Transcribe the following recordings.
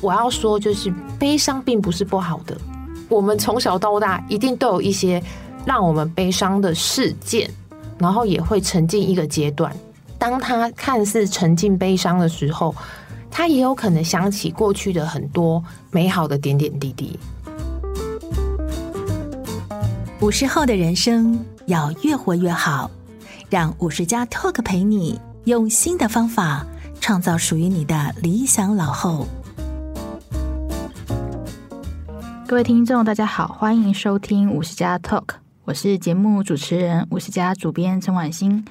我要说，就是悲伤并不是不好的。我们从小到大一定都有一些让我们悲伤的事件，然后也会沉浸一个阶段。当他看似沉浸悲伤的时候，他也有可能想起过去的很多美好的点点滴滴。五十后的人生要越活越好，让五十加 Talk 陪你用新的方法创造属于你的理想老后。各位听众，大家好，欢迎收听五十加 Talk，我是节目主持人五十加主编陈婉欣。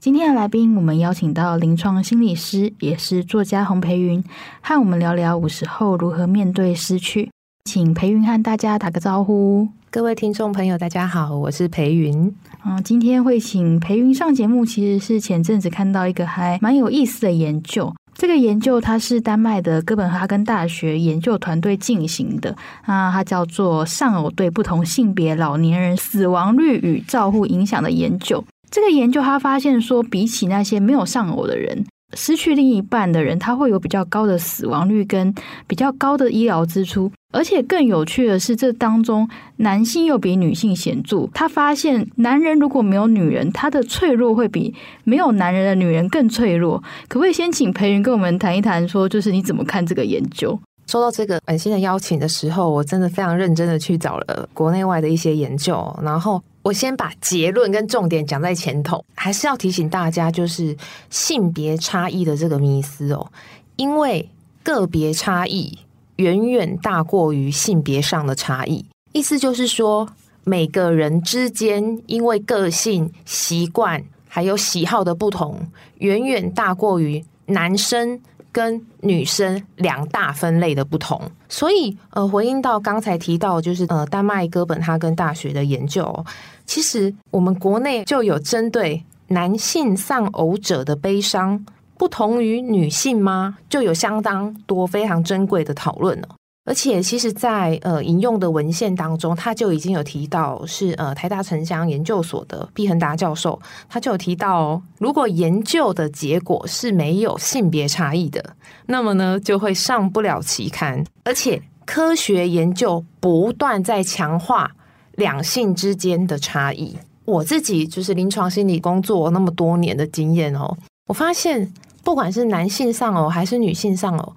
今天的来宾，我们邀请到临床心理师，也是作家洪培云，和我们聊聊五十后如何面对失去。请培云和大家打个招呼。各位听众朋友，大家好，我是培云。嗯，今天会请培云上节目，其实是前阵子看到一个还蛮有意思的研究。这个研究它是丹麦的哥本哈根大学研究团队进行的那，它叫做上偶对不同性别老年人死亡率与照护影响的研究。这个研究他发现说，比起那些没有上偶的人，失去另一半的人，他会有比较高的死亡率跟比较高的医疗支出。而且更有趣的是，这当中男性又比女性显著。他发现，男人如果没有女人，他的脆弱会比没有男人的女人更脆弱。可不可以先请裴云跟我们谈一谈，说就是你怎么看这个研究？收到这个本心的邀请的时候，我真的非常认真的去找了国内外的一些研究，然后我先把结论跟重点讲在前头，还是要提醒大家，就是性别差异的这个迷思哦，因为个别差异。远远大过于性别上的差异，意思就是说，每个人之间因为个性、习惯还有喜好的不同，远远大过于男生跟女生两大分类的不同。所以，呃，回应到刚才提到，就是呃，丹麦哥本哈根大学的研究，其实我们国内就有针对男性丧偶者的悲伤。不同于女性吗？就有相当多非常珍贵的讨论了。而且，其实在，呃引用的文献当中，他就已经有提到是，呃台大城乡研究所的毕恒达教授，他就有提到哦，如果研究的结果是没有性别差异的，那么呢就会上不了期刊。而且，科学研究不断在强化两性之间的差异。我自己就是临床心理工作那么多年的经验哦，我发现。不管是男性丧偶还是女性丧偶，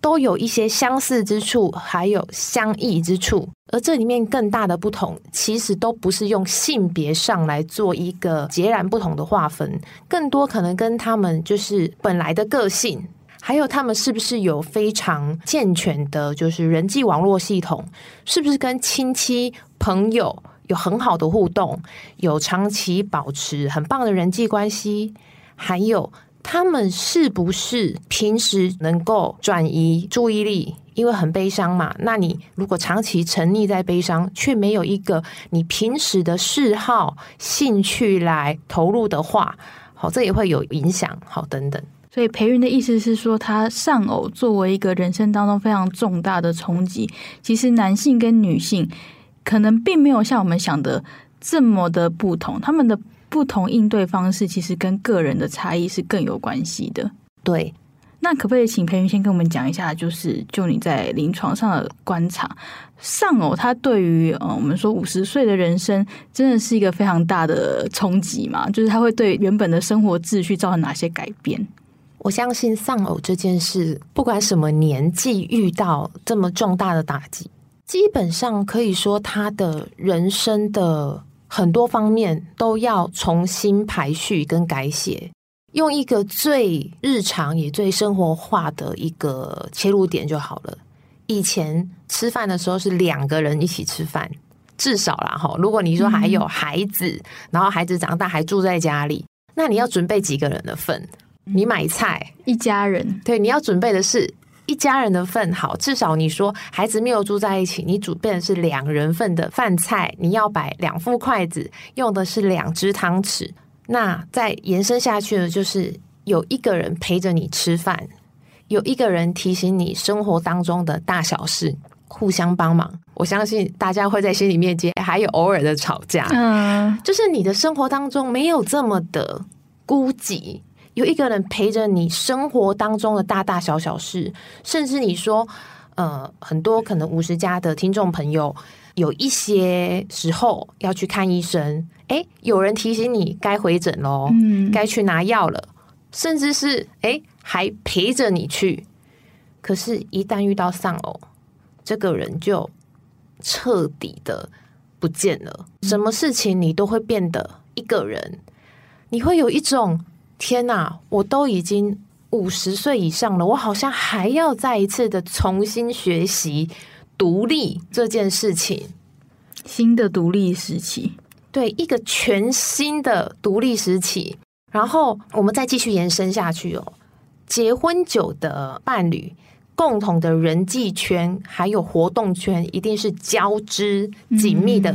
都有一些相似之处，还有相异之处。而这里面更大的不同，其实都不是用性别上来做一个截然不同的划分，更多可能跟他们就是本来的个性，还有他们是不是有非常健全的，就是人际网络系统，是不是跟亲戚朋友有很好的互动，有长期保持很棒的人际关系，还有。他们是不是平时能够转移注意力？因为很悲伤嘛。那你如果长期沉溺在悲伤，却没有一个你平时的嗜好、兴趣来投入的话，好，这也会有影响。好，等等。所以培云的意思是说，他丧偶作为一个人生当中非常重大的冲击，其实男性跟女性可能并没有像我们想的这么的不同，他们的。不同应对方式其实跟个人的差异是更有关系的。对，那可不可以请培云先跟我们讲一下，就是就你在临床上的观察，丧偶它对于呃我们说五十岁的人生真的是一个非常大的冲击嘛？就是它会对原本的生活秩序造成哪些改变？我相信丧偶这件事，不管什么年纪遇到这么重大的打击，基本上可以说他的人生的。很多方面都要重新排序跟改写，用一个最日常也最生活化的一个切入点就好了。以前吃饭的时候是两个人一起吃饭，至少啦哈。如果你说还有孩子，然后孩子长大还住在家里，那你要准备几个人的份？你买菜，一家人，对，你要准备的是一家人的份。好，至少你说孩子没有住在一起，你准备的是两人份的饭菜，你要摆两副筷子，用的是两只汤匙。那再延伸下去的就是有一个人陪着你吃饭，有一个人提醒你生活当中的大小事，互相帮忙。我相信大家会在心里面接，还有偶尔的吵架。嗯，就是你的生活当中没有这么的孤寂，有一个人陪着你生活当中的大大小小事，甚至你说，呃，很多可能五十加的听众朋友，有一些时候要去看医生。哎，有人提醒你该回诊喽，嗯，该去拿药了，甚至是哎还陪着你去。可是，一旦遇到丧偶，这个人就彻底的不见了。什么事情你都会变得一个人，你会有一种天哪，我都已经五十岁以上了，我好像还要再一次的重新学习独立这件事情，新的独立时期。对，一个全新的独立时期，然后我们再继续延伸下去哦。结婚久的伴侣，共同的人际圈还有活动圈，一定是交织紧密的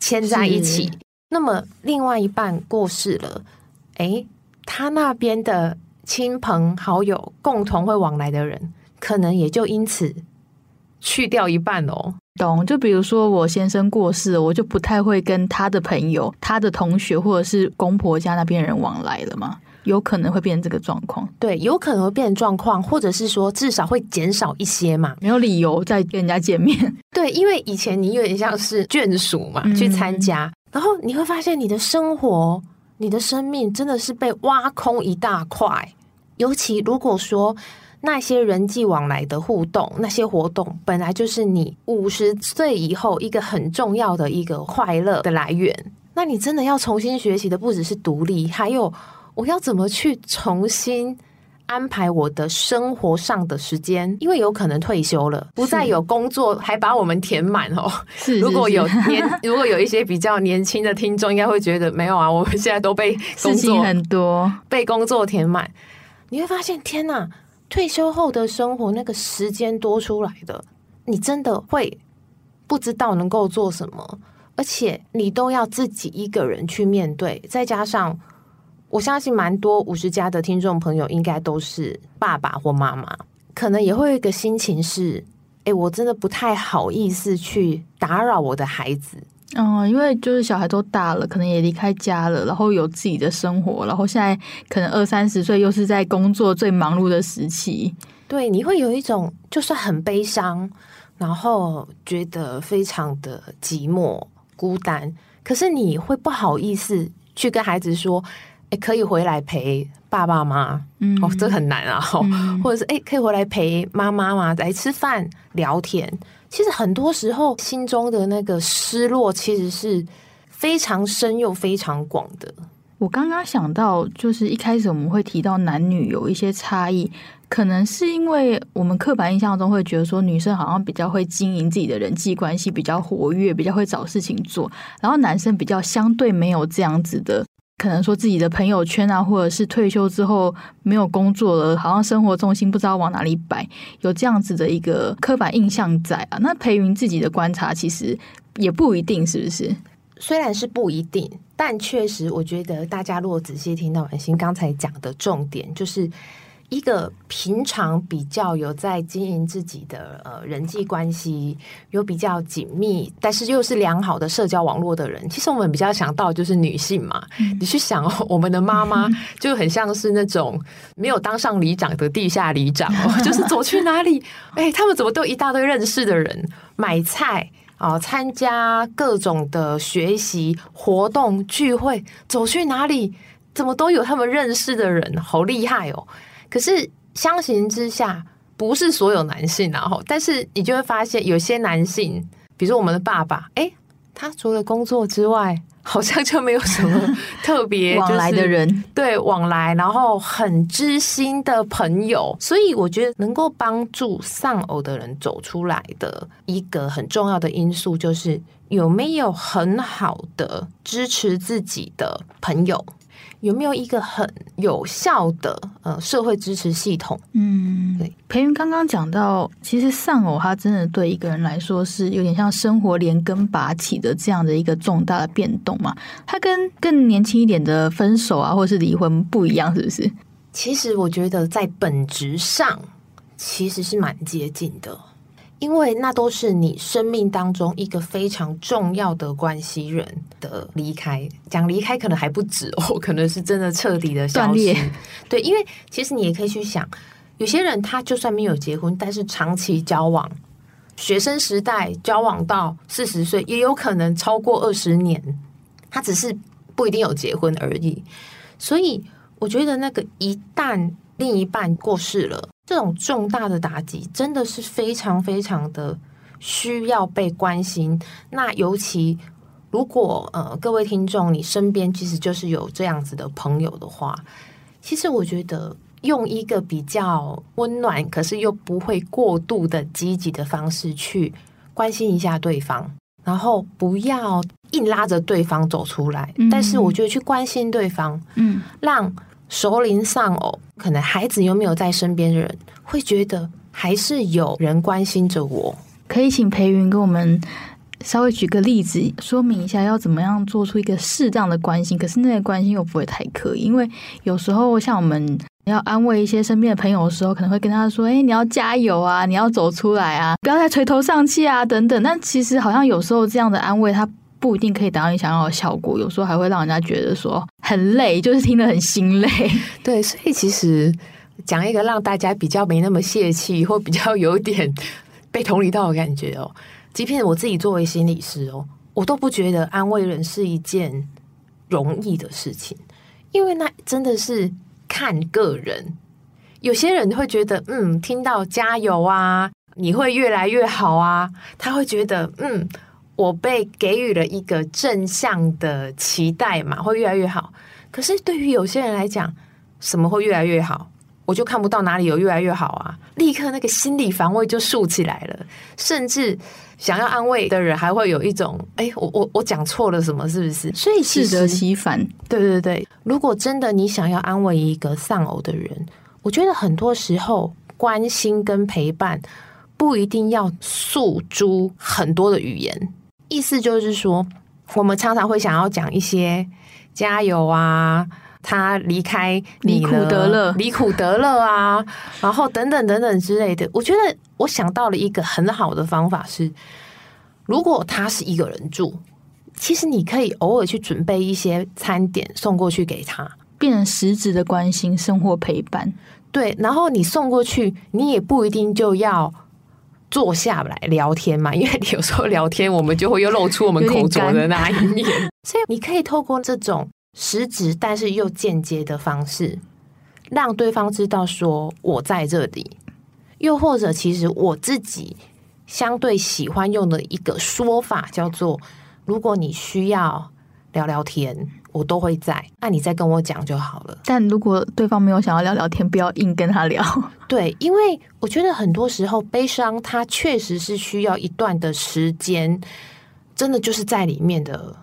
牵在一起。嗯、那么，另外一半过世了，诶，他那边的亲朋好友，共同会往来的人，可能也就因此去掉一半哦。懂，就比如说我先生过世，我就不太会跟他的朋友、他的同学或者是公婆家那边人往来了嘛，有可能会变成这个状况。对，有可能会变成状况，或者是说至少会减少一些嘛，没有理由再跟人家见面。对，因为以前你有点像是眷属嘛，去参加，嗯、然后你会发现你的生活、你的生命真的是被挖空一大块，尤其如果说。那些人际往来的互动，那些活动，本来就是你五十岁以后一个很重要的一个快乐的来源。那你真的要重新学习的，不只是独立，还有我要怎么去重新安排我的生活上的时间，因为有可能退休了，不再有工作，还把我们填满哦。是，如果有年，如果有一些比较年轻的听众，应该会觉得没有啊，我们现在都被工作很多，被工作填满，你会发现，天哪！退休后的生活，那个时间多出来的，你真的会不知道能够做什么，而且你都要自己一个人去面对。再加上，我相信蛮多五十加的听众朋友，应该都是爸爸或妈妈，可能也会有一个心情是：哎，我真的不太好意思去打扰我的孩子。嗯，因为就是小孩都大了，可能也离开家了，然后有自己的生活，然后现在可能二三十岁，又是在工作最忙碌的时期，对，你会有一种就是很悲伤，然后觉得非常的寂寞孤单，可是你会不好意思去跟孩子说，哎，可以回来陪爸爸妈？嗯，哦，这很难啊，嗯、或者是哎，可以回来陪妈妈吗？来吃饭聊天。其实很多时候，心中的那个失落，其实是非常深又非常广的。我刚刚想到，就是一开始我们会提到男女有一些差异，可能是因为我们刻板印象中会觉得说，女生好像比较会经营自己的人际关系，比较活跃，比较会找事情做，然后男生比较相对没有这样子的。可能说自己的朋友圈啊，或者是退休之后没有工作了，好像生活重心不知道往哪里摆，有这样子的一个刻板印象在啊。那培云自己的观察，其实也不一定，是不是？虽然是不一定，但确实，我觉得大家如果仔细听到婉心刚才讲的重点，就是。一个平常比较有在经营自己的呃人际关系，有比较紧密，但是又是良好的社交网络的人，其实我们比较想到就是女性嘛。嗯、你去想哦，我们的妈妈 就很像是那种没有当上里长的地下里长哦，就是走去哪里，哎，他们怎么都一大堆认识的人，买菜啊、呃，参加各种的学习活动聚会，走去哪里怎么都有他们认识的人，好厉害哦。可是相形之下，不是所有男性然啊，但是你就会发现，有些男性，比如说我们的爸爸，哎，他除了工作之外，好像就没有什么特别 往来的人，对，往来，然后很知心的朋友。所以我觉得，能够帮助丧偶的人走出来的一个很重要的因素，就是有没有很好的支持自己的朋友。有没有一个很有效的，呃社会支持系统。嗯，对。培云刚刚讲到，其实丧偶他真的对一个人来说是有点像生活连根拔起的这样的一个重大的变动嘛。它跟更年轻一点的分手啊，或是离婚不一样，是不是？其实我觉得在本质上其实是蛮接近的。因为那都是你生命当中一个非常重要的关系人的离开，讲离开可能还不止哦，可能是真的彻底的消失。对，因为其实你也可以去想，有些人他就算没有结婚，但是长期交往，学生时代交往到四十岁，也有可能超过二十年，他只是不一定有结婚而已。所以我觉得那个一旦另一半过世了。这种重大的打击真的是非常非常的需要被关心。那尤其如果呃各位听众，你身边其实就是有这样子的朋友的话，其实我觉得用一个比较温暖，可是又不会过度的积极的方式去关心一下对方，然后不要硬拉着对方走出来。嗯、但是我觉得去关心对方，嗯，让。熟龄丧偶，可能孩子有没有在身边的人会觉得还是有人关心着我。可以请培云跟我们稍微举个例子，说明一下要怎么样做出一个适当的关心。可是那个关心又不会太刻意，因为有时候像我们要安慰一些身边的朋友的时候，可能会跟他说：“哎，你要加油啊，你要走出来啊，不要再垂头丧气啊，等等。”但其实好像有时候这样的安慰，他。不一定可以达到你想要的效果，有时候还会让人家觉得说很累，就是听得很心累。对，所以其实讲一个让大家比较没那么泄气，或比较有点被同理到的感觉哦。即便我自己作为心理师哦，我都不觉得安慰人是一件容易的事情，因为那真的是看个人。有些人会觉得，嗯，听到加油啊，你会越来越好啊，他会觉得，嗯。我被给予了一个正向的期待嘛，会越来越好。可是对于有些人来讲，什么会越来越好？我就看不到哪里有越来越好啊！立刻那个心理防卫就竖起来了，甚至想要安慰的人还会有一种：哎，我我我讲错了什么？是不是？所以适得其反。对对对，如果真的你想要安慰一个丧偶的人，我觉得很多时候关心跟陪伴不一定要诉诸很多的语言。意思就是说，我们常常会想要讲一些加油啊，他离开你离苦得乐，离苦得乐啊，然后等等等等之类的。我觉得我想到了一个很好的方法是，如果他是一个人住，其实你可以偶尔去准备一些餐点送过去给他，变成实质的关心、生活陪伴。对，然后你送过去，你也不一定就要。坐下来聊天嘛，因为有时候聊天，我们就会又露出我们 口拙的那一面。所以你可以透过这种实质但是又间接的方式，让对方知道说我在这里。又或者，其实我自己相对喜欢用的一个说法叫做：如果你需要聊聊天。我都会在，那你再跟我讲就好了。但如果对方没有想要聊聊天，不要硬跟他聊。对，因为我觉得很多时候悲伤，它确实是需要一段的时间，真的就是在里面的。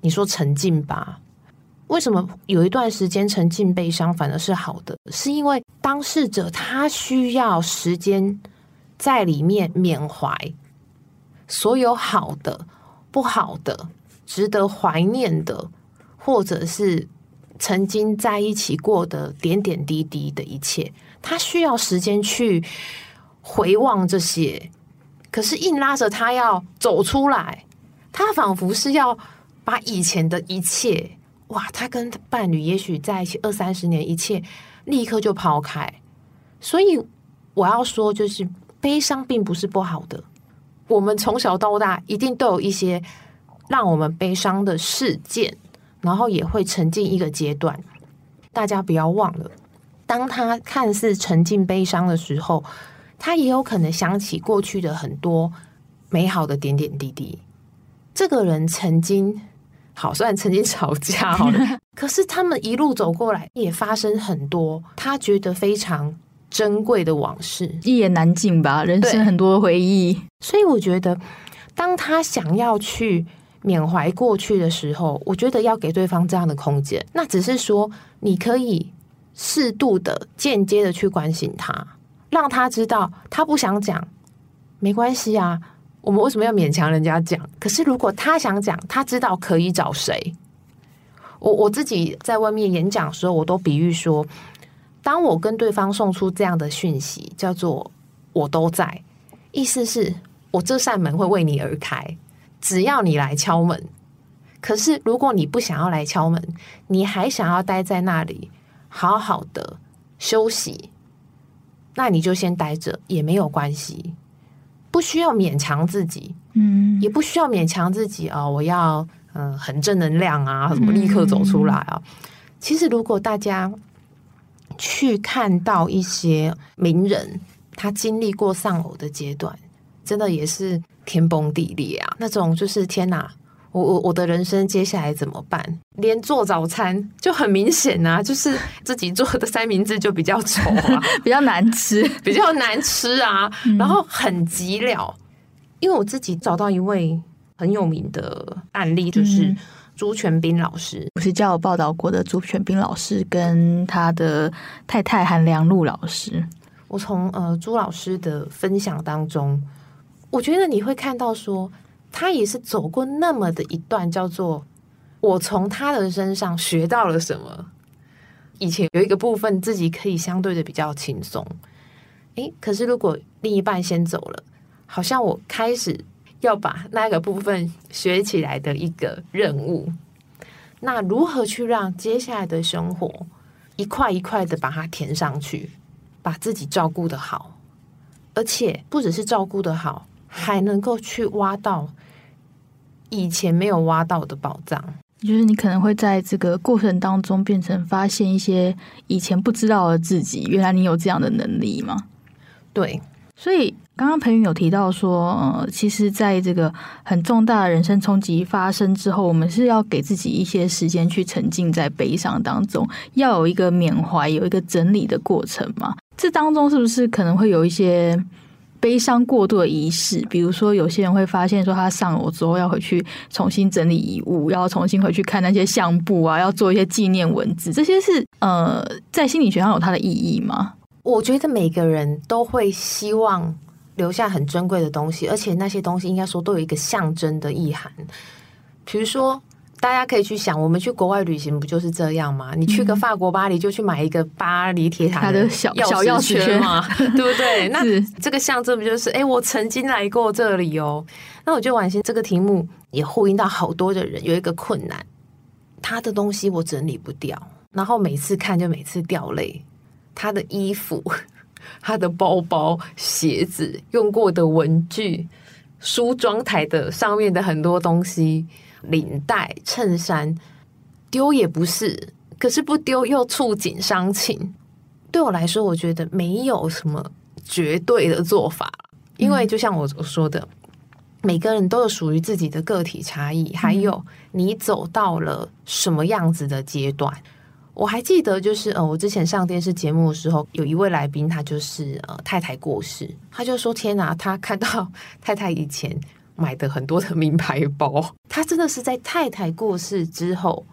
你说沉浸吧？为什么有一段时间沉浸悲伤反而是好的？是因为当事者他需要时间在里面缅怀所有好的、不好的、值得怀念的。或者是曾经在一起过的点点滴滴的一切，他需要时间去回望这些。可是硬拉着他要走出来，他仿佛是要把以前的一切，哇，他跟伴侣也许在一起二三十年，一切立刻就抛开。所以我要说，就是悲伤并不是不好的。我们从小到大一定都有一些让我们悲伤的事件。然后也会沉浸一个阶段，大家不要忘了，当他看似沉浸悲伤的时候，他也有可能想起过去的很多美好的点点滴滴。这个人曾经好，虽然曾经吵架 好了，可是他们一路走过来，也发生很多他觉得非常珍贵的往事，一言难尽吧，人生很多回忆。所以我觉得，当他想要去。缅怀过去的时候，我觉得要给对方这样的空间。那只是说，你可以适度的、间接的去关心他，让他知道他不想讲，没关系啊。我们为什么要勉强人家讲？可是如果他想讲，他知道可以找谁。我我自己在外面演讲的时候，我都比喻说，当我跟对方送出这样的讯息，叫做“我都在”，意思是我这扇门会为你而开，只要你来敲门。可是如果你不想要来敲门，你还想要待在那里，好好的休息，那你就先待着也没有关系，不需要勉强自己，嗯，也不需要勉强自己哦，我要。嗯，很正能量啊，什么立刻走出来啊！嗯、其实，如果大家去看到一些名人，他经历过丧偶的阶段，真的也是天崩地裂啊！那种就是天哪，我我我的人生接下来怎么办？连做早餐就很明显啊，就是自己做的三明治就比较丑啊，比较难吃，比较难吃啊，然后很急了，因为我自己找到一位。很有名的案例就是朱全斌老师，我是叫我报道过的朱全斌老师跟他的太太韩良露老师。我从呃朱老师的分享当中，我觉得你会看到说，他也是走过那么的一段，叫做我从他的身上学到了什么。以前有一个部分自己可以相对的比较轻松，诶，可是如果另一半先走了，好像我开始。要把那个部分学起来的一个任务，那如何去让接下来的生活一块一块的把它填上去，把自己照顾的好，而且不只是照顾的好，还能够去挖到以前没有挖到的宝藏。就是你可能会在这个过程当中变成发现一些以前不知道的自己，原来你有这样的能力吗？对，所以。刚刚培云有提到说，呃，其实在这个很重大的人生冲击发生之后，我们是要给自己一些时间去沉浸在悲伤当中，要有一个缅怀、有一个整理的过程嘛。这当中是不是可能会有一些悲伤过度的仪式？比如说，有些人会发现说，他丧偶之后要回去重新整理遗物，要重新回去看那些相簿啊，要做一些纪念文字，这些是呃，在心理学上有它的意义吗？我觉得每个人都会希望。留下很珍贵的东西，而且那些东西应该说都有一个象征的意涵。比如说，大家可以去想，我们去国外旅行不就是这样吗？你去个法国巴黎，就去买一个巴黎铁塔的小小钥匙圈嘛，对不对？那这个象征不就是，哎，我曾经来过这里哦。那我觉得婉欣这个题目也呼应到好多的人有一个困难，他的东西我整理不掉，然后每次看就每次掉泪，他的衣服。他的包包、鞋子、用过的文具、梳妆台的上面的很多东西、领带、衬衫，丢也不是，可是不丢又触景伤情。对我来说，我觉得没有什么绝对的做法，因为就像我说的，每个人都有属于自己的个体差异，还有你走到了什么样子的阶段。我还记得，就是呃，我之前上电视节目的时候，有一位来宾，他就是呃太太过世，他就说：“天哪，他看到 太太以前买的很多的名牌包，他真的是在太太过世之后，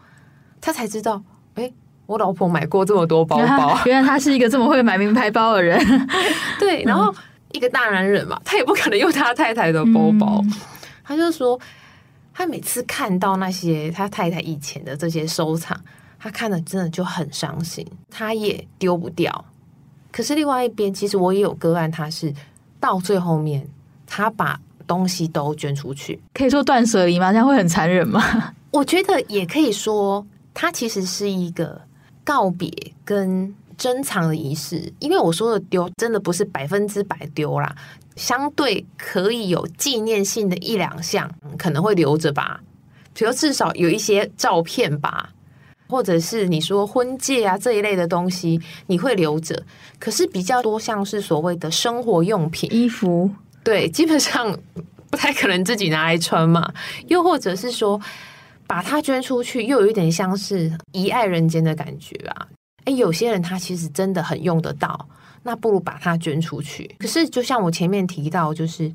他才知道，哎，我老婆买过这么多包包，原来他是一个这么会买名牌包的人。对，然后一个大男人嘛，他也不可能用他太太的包包，嗯、他就说，他每次看到那些他太太以前的这些收藏。”他看了真的就很伤心，他也丢不掉。可是另外一边，其实我也有个案，他是到最后面，他把东西都捐出去，可以说断舍离吗？这样会很残忍吗？我觉得也可以说，它其实是一个告别跟珍藏的仪式。因为我说的丢，真的不是百分之百丢啦，相对可以有纪念性的一两项可能会留着吧，比如至少有一些照片吧。或者是你说婚戒啊这一类的东西，你会留着，可是比较多像是所谓的生活用品、衣服，对，基本上不太可能自己拿来穿嘛。又或者是说把它捐出去，又有一点像是遗爱人间的感觉啊。诶，有些人他其实真的很用得到，那不如把它捐出去。可是就像我前面提到，就是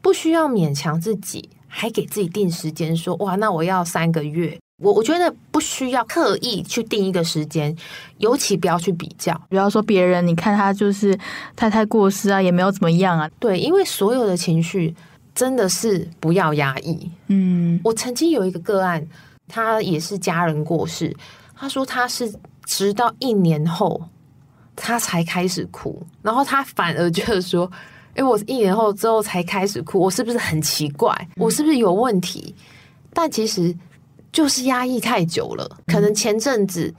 不需要勉强自己，还给自己定时间说哇，那我要三个月。我我觉得不需要刻意去定一个时间，尤其不要去比较。不要说别人，你看他就是太太过世啊，也没有怎么样啊。对，因为所有的情绪真的是不要压抑。嗯，我曾经有一个个案，他也是家人过世，他说他是直到一年后他才开始哭，然后他反而就是说，哎，我一年后之后才开始哭，我是不是很奇怪？我是不是有问题？但其实。就是压抑太久了，可能前阵子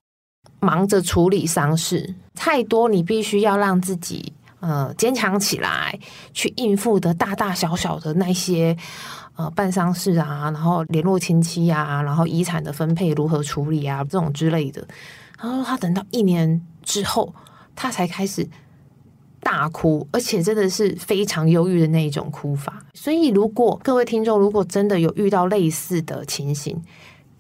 忙着处理丧事太多，你必须要让自己呃坚强起来，去应付的大大小小的那些呃办丧事啊，然后联络亲戚啊，然后遗产的分配如何处理啊，这种之类的。然后他等到一年之后，他才开始大哭，而且真的是非常忧郁的那一种哭法。所以，如果各位听众如果真的有遇到类似的情形，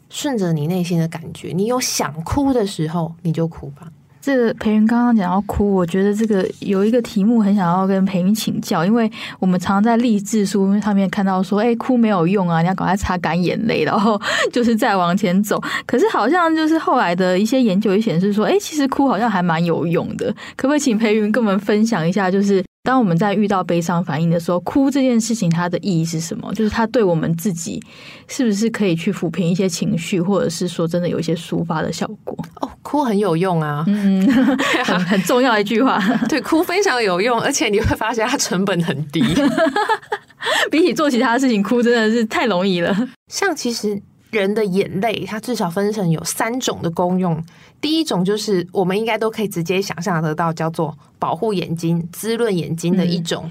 顺着你内心的感觉，你有想哭的时候，你就哭吧。这个培云刚刚讲到哭，我觉得这个有一个题目很想要跟培云请教，因为我们常常在励志书上面看到说，哎，哭没有用啊，你要赶快擦干眼泪，然后就是再往前走。可是好像就是后来的一些研究也显示说，哎，其实哭好像还蛮有用的。可不可以请培云跟我们分享一下，就是？当我们在遇到悲伤反应的时候，哭这件事情它的意义是什么？就是它对我们自己是不是可以去抚平一些情绪，或者是说真的有一些抒发的效果？哦，哭很有用啊，嗯，很 很重要的一句话。对，哭非常有用，而且你会发现它成本很低，比起做其他事情，哭真的是太容易了。像其实。人的眼泪，它至少分成有三种的功用。第一种就是我们应该都可以直接想象得到，叫做保护眼睛、滋润眼睛的一种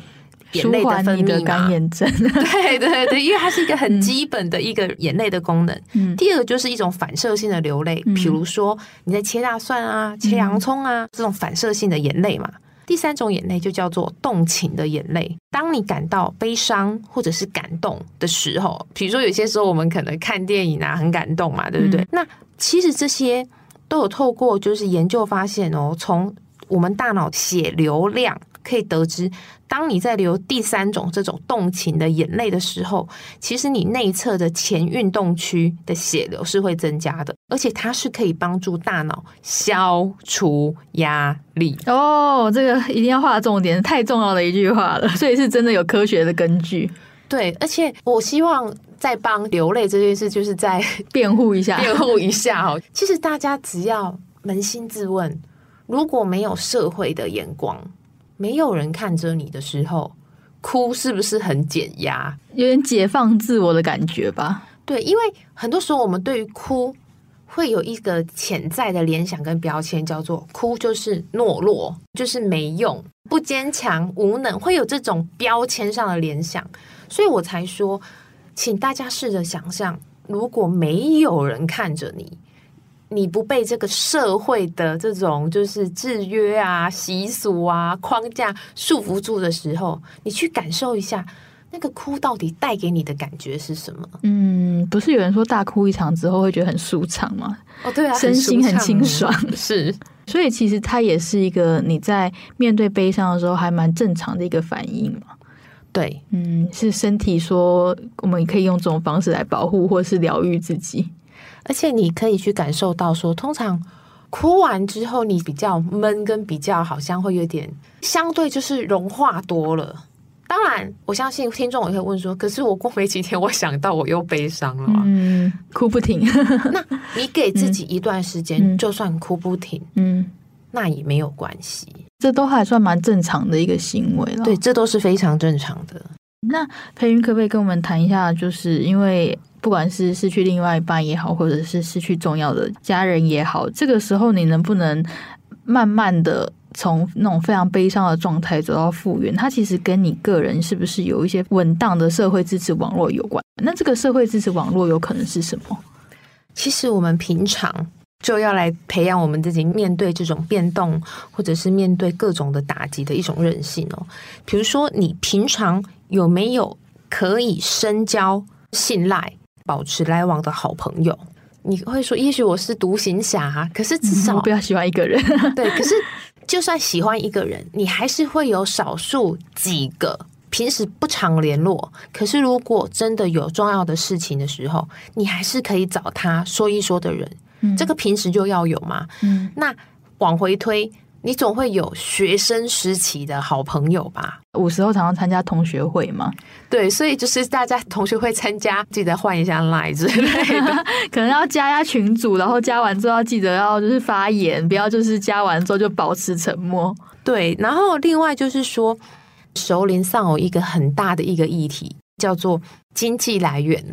眼泪的分泌嘛。干眼症，对对对，因为它是一个很基本的一个眼泪的功能。嗯。第二个就是一种反射性的流泪，比如说你在切大蒜啊、切洋葱啊，这种反射性的眼泪嘛。第三种眼泪就叫做动情的眼泪。当你感到悲伤或者是感动的时候，比如说有些时候我们可能看电影啊，很感动嘛，对不对？嗯。那其实这些都有透过就是研究发现哦，从我们大脑血流量。可以得知，当你在流第三种这种动情的眼泪的时候，其实你内侧的前运动区的血流是会增加的，而且它是可以帮助大脑消除压力。哦，这个一定要画重点，太重要的一句话了，所以是真的有科学的根据。对，而且我希望在帮流泪这件事，就是在 辩护一下，辩护一下哦。其实大家只要扪心自问，如果没有社会的眼光，没有人看着你的时候，哭是不是很减压？有点解放自我的感觉吧？对，因为很多时候我们对于哭会有一个潜在的联想跟标签，叫做哭就是懦弱，就是没用、不坚强、无能，会有这种标签上的联想。所以我才说，请大家试着想象，如果没有人看着你。你不被这个社会的这种就是制约啊、习俗啊、框架束缚住的时候，你去感受一下那个哭到底带给你的感觉是什么？嗯，不是有人说大哭一场之后会觉得很舒畅吗？哦，对啊，身心很清爽。是，所以其实它也是一个你在面对悲伤的时候还蛮正常的一个反应嘛。对，嗯，是身体说我们可以用这种方式来保护或是疗愈自己。而且你可以去感受到说，通常哭完之后，你比较闷，跟比较好像会有点相对就是融化多了。当然，我相信听众也会问说，可是我过没几天，我想到我又悲伤了嘛，嗯，哭不停。那你给自己一段时间，嗯，就算哭不停，嗯，那也没有关系，这都还算蛮正常的一个行为了。对，这都是非常正常的。那培云可不可以跟我们谈一下，就是因为。不管是失去另外一半也好，或者是失去重要的家人也好，这个时候你能不能慢慢的从那种非常悲伤的状态走到复原？它其实跟你个人是不是有一些稳当的社会支持网络有关？那这个社会支持网络有可能是什么？其实我们平常就要来培养我们自己面对这种变动，或者是面对各种的打击的一种韧性哦。比如说，你平常有没有可以深交、信赖？保持来往的好朋友，你会说，也许我是独行侠，可是至少、不要喜欢一个人。对，可是就算喜欢一个人，你还是会有少数几个平时不常联络，可是如果真的有重要的事情的时候，你还是可以找他说一说的人。嗯，这个平时就要有嘛。嗯，那往回推。你总会有学生时期的好朋友吧？五时候常常参加同学会嘛？对，所以就是大家同学会参加，记得换一下 line 之类的，可能要加下群组，然后加完之后要记得要就是发言，不要就是加完之后就保持沉默。对，然后另外就是说，熟龄丧偶一个很大的一个议题叫做经济来源。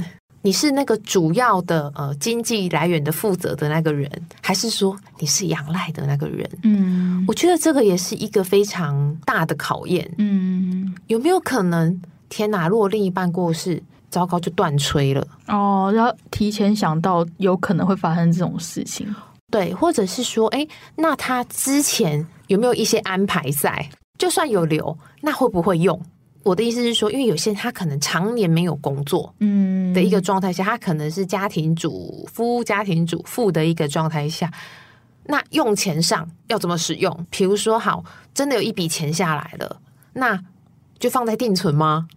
你是那个主要的呃经济来源的负责的那个人，还是说你是仰赖的那个人？嗯，我觉得这个也是一个非常大的考验。嗯，有没有可能？天哪！如果另一半过世，糟糕，就断炊了。哦，要提前想到有可能会发生这种事情。对，或者是说，哎，那他之前有没有一些安排在？就算有留，那会不会用？我的意思是说，因为有些人他可能常年没有工作，嗯，的一个状态下，他可能是家庭主夫、家庭主妇的一个状态下，那用钱上要怎么使用？比如说，好，真的有一笔钱下来了，那就放在定存吗？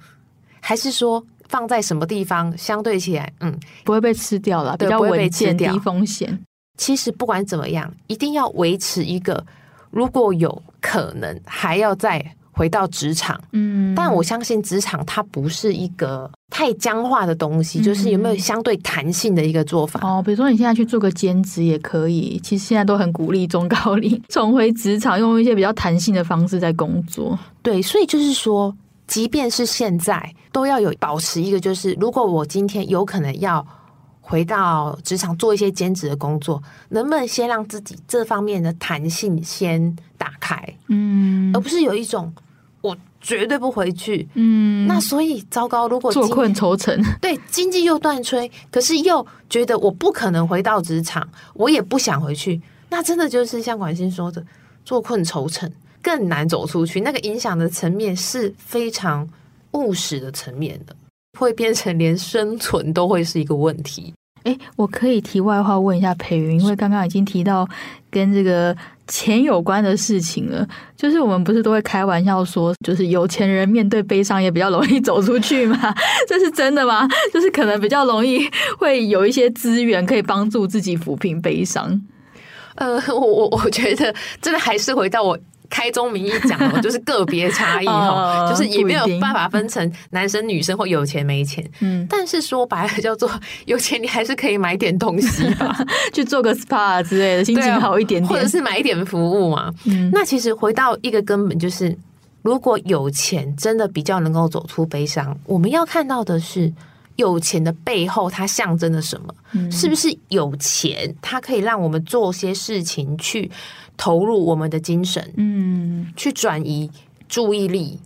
还是说放在什么地方？相对起来，嗯，不会被吃掉了，比较稳健、低风险。其实不管怎么样，一定要维持一个，如果有可能，还要再。回到职场，嗯，但我相信职场它不是一个太僵化的东西，嗯，就是有没有相对弹性的一个做法哦？比如说你现在去做个兼职也可以，其实现在都很鼓励中高龄 重回职场，用一些比较弹性的方式在工作。对，所以就是说，即便是现在，都要有保持一个，就是如果我今天有可能要。回到职场做一些兼职的工作，能不能先让自己这方面的弹性先打开？嗯，而不是有一种我绝对不回去。嗯，那所以糟糕，如果坐困愁城，对经济又断炊，可是又觉得我不可能回到职场，我也不想回去，那真的就是像管心说的，坐困愁城，更难走出去。那个影响的层面是非常务实的层面的。会变成连生存都会是一个问题。哎，我可以题外话问一下培云，因为刚刚已经提到跟这个钱有关的事情了。就是我们不是都会开玩笑说，就是有钱人面对悲伤也比较容易走出去吗？这是真的吗？就是可能比较容易会有一些资源可以帮助自己抚平悲伤。呃，我我我觉得真的还是回到我。开宗明义讲，就是个别差异哈，就是也没有办法分成男生女生或有钱没钱。嗯，但是说白了叫做有钱，你还是可以买点东西吧，去做个 SPA 之类的，心情好一点点，或者是买一点服务嘛。嗯，那其实回到一个根本，就是如果有钱真的比较能够走出悲伤，我们要看到的是有钱的背后它象征了什么？嗯，是不是有钱它可以让我们做些事情去？投入我们的精神，嗯，去转移注意力，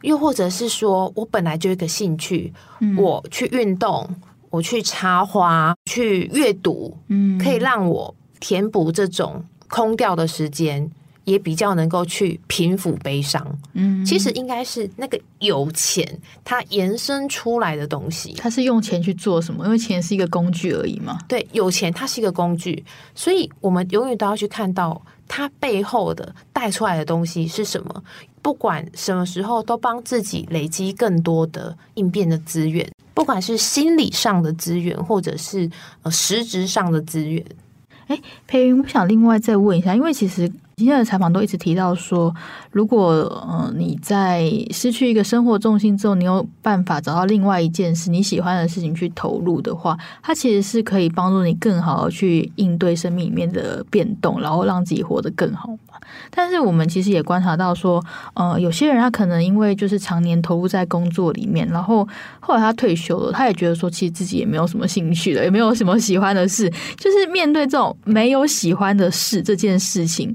又或者是说我本来就有一个兴趣，嗯，我去运动，我去插花，去阅读，嗯，可以让我填补这种空掉的时间。也比较能够去平抚悲伤，嗯，其实应该是那个有钱，它延伸出来的东西，它是用钱去做什么？因为钱是一个工具而已嘛。对，有钱它是一个工具，所以我们永远都要去看到它背后的带出来的东西是什么。不管什么时候，都帮自己累积更多的应变的资源，不管是心理上的资源，或者是呃实质上的资源。哎，培云，我想另外再问一下，因为其实。今天的采访都一直提到说，如果嗯你在失去一个生活重心之后，你有办法找到另外一件事你喜欢的事情去投入的话，它其实是可以帮助你更好的去应对生命里面的变动，然后让自己活得更好。但是我们其实也观察到说，呃，有些人他可能因为就是常年投入在工作里面，然后后来他退休了，他也觉得说，其实自己也没有什么兴趣了，也没有什么喜欢的事。就是面对这种没有喜欢的事这件事情，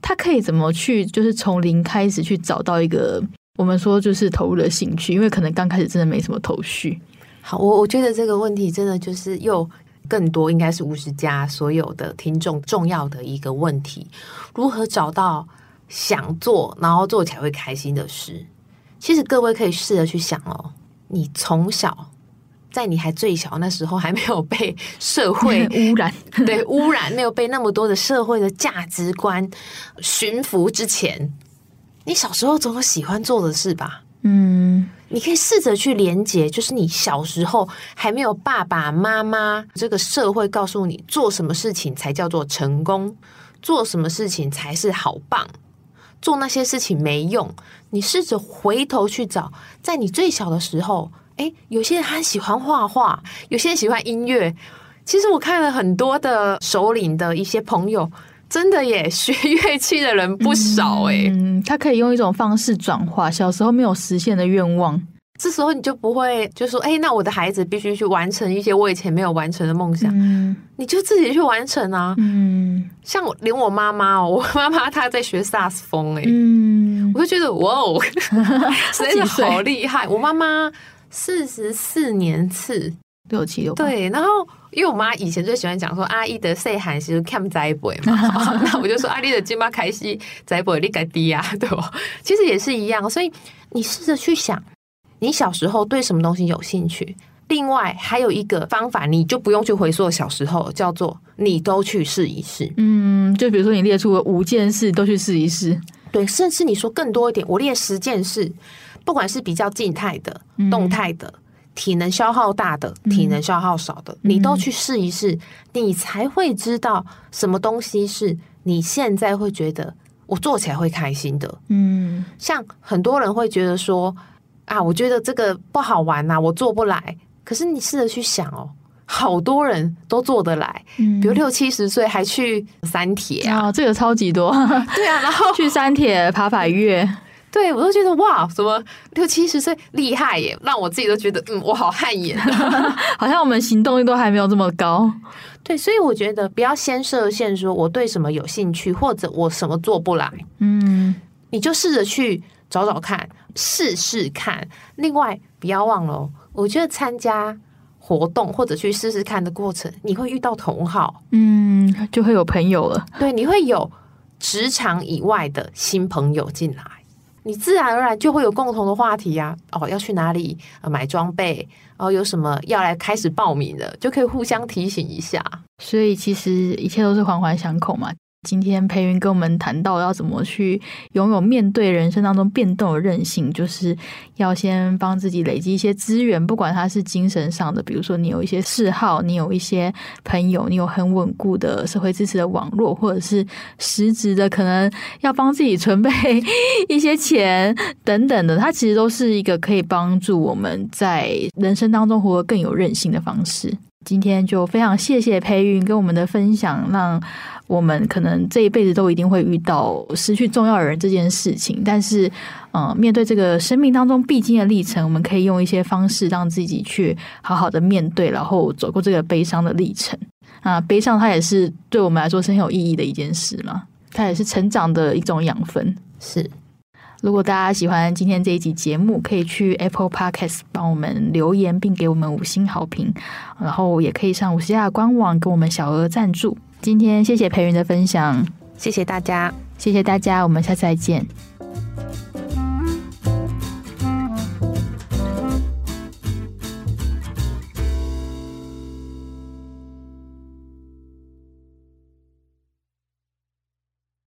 他可以怎么去，就是从零开始去找到一个我们说就是投入的兴趣？因为可能刚开始真的没什么头绪。好，我我觉得这个问题真的就是又。更多应该是五十家所有的听众重要的一个问题：如何找到想做，然后做起来会开心的事？其实各位可以试着去想哦，你从小在你还最小那时候，还没有被社会 污染，对污染，没有被那么多的社会的价值观驯服之前，你小时候总有喜欢做的事吧？嗯，你可以试着去连接，就是你小时候还没有爸爸妈妈，这个社会告诉你做什么事情才叫做成功，做什么事情才是好棒，做那些事情没用。你试着回头去找，在你最小的时候，诶，有些人很喜欢画画，有些人喜欢音乐。其实我看了很多的首领的一些朋友，真的耶，学乐器的人不少哎。嗯，他可以用一种方式转化小时候没有实现的愿望。这时候你就不会就说，哎，那我的孩子必须去完成一些我以前没有完成的梦想。嗯，你就自己去完成啊。嗯，像我连我妈妈哦，我妈妈她在学萨斯风哎。嗯，我就觉得哇哦，真的好厉害。我妈妈四十四年次。六七六对，然后因为我妈以前最喜欢讲说阿姨的岁寒其实看栽培嘛，那我就说阿姨的金妈开西栽培你该低啊，对吧？其实也是一样，所以你试着去想，你小时候对什么东西有兴趣？另外还有一个方法，你就不用去回溯小时候，叫做你都去试一试。嗯，就比如说你列出了五件事，都去试一试。对，甚至你说更多一点，我列十件事，不管是比较静态的、动态的。嗯体能消耗大的，体能消耗少的，嗯、你都去试一试，你才会知道什么东西是你现在会觉得我做起来会开心的。嗯，像很多人会觉得说啊，我觉得这个不好玩呐、啊，我做不来。可是你试着去想哦，好多人都做得来，嗯、比如六七十岁还去三铁啊，哦、这个超级多。对啊，然后 去三铁爬百岳。对，我都觉得哇，什么六七十岁厉害耶，让我自己都觉得嗯，我好汗颜，好像我们行动力都还没有这么高。对，所以我觉得不要先设限，说我对什么有兴趣，或者我什么做不来，嗯，你就试着去找找看，试试看。另外，不要忘了，我觉得参加活动或者去试试看的过程，你会遇到同好，嗯，就会有朋友了。对，你会有职场以外的新朋友进来。你自然而然就会有共同的话题呀、哦，要去哪里买装备，哦，有什么要来开始报名的，就可以互相提醒一下。所以其实一切都是环环相扣嘛。今天培云跟我们谈到要怎么去拥有面对人生当中变动的韧性，就是要先帮自己累积一些资源，不管它是精神上的，比如说你有一些嗜好，你有一些朋友，你有很稳固的社会支持的网络，或者是实质的可能要帮自己准备一些钱等等的，它其实都是一个可以帮助我们在人生当中活得更有韧性的方式。今天就非常谢谢培云跟我们的分享，让我们可能这一辈子都一定会遇到失去重要的人这件事情，但是，嗯、面对这个生命当中必经的历程，我们可以用一些方式让自己去好好的面对，然后走过这个悲伤的历程。啊，悲伤它也是对我们来说是很有意义的一件事嘛，它也是成长的一种养分，是。如果大家喜欢今天这一集节目，可以去 Apple Podcast 帮我们留言，并给我们五星好评。然后也可以上五十亚官网给我们小额赞助。今天谢谢培云的分享，谢谢大家，谢谢大家，我们下次再见。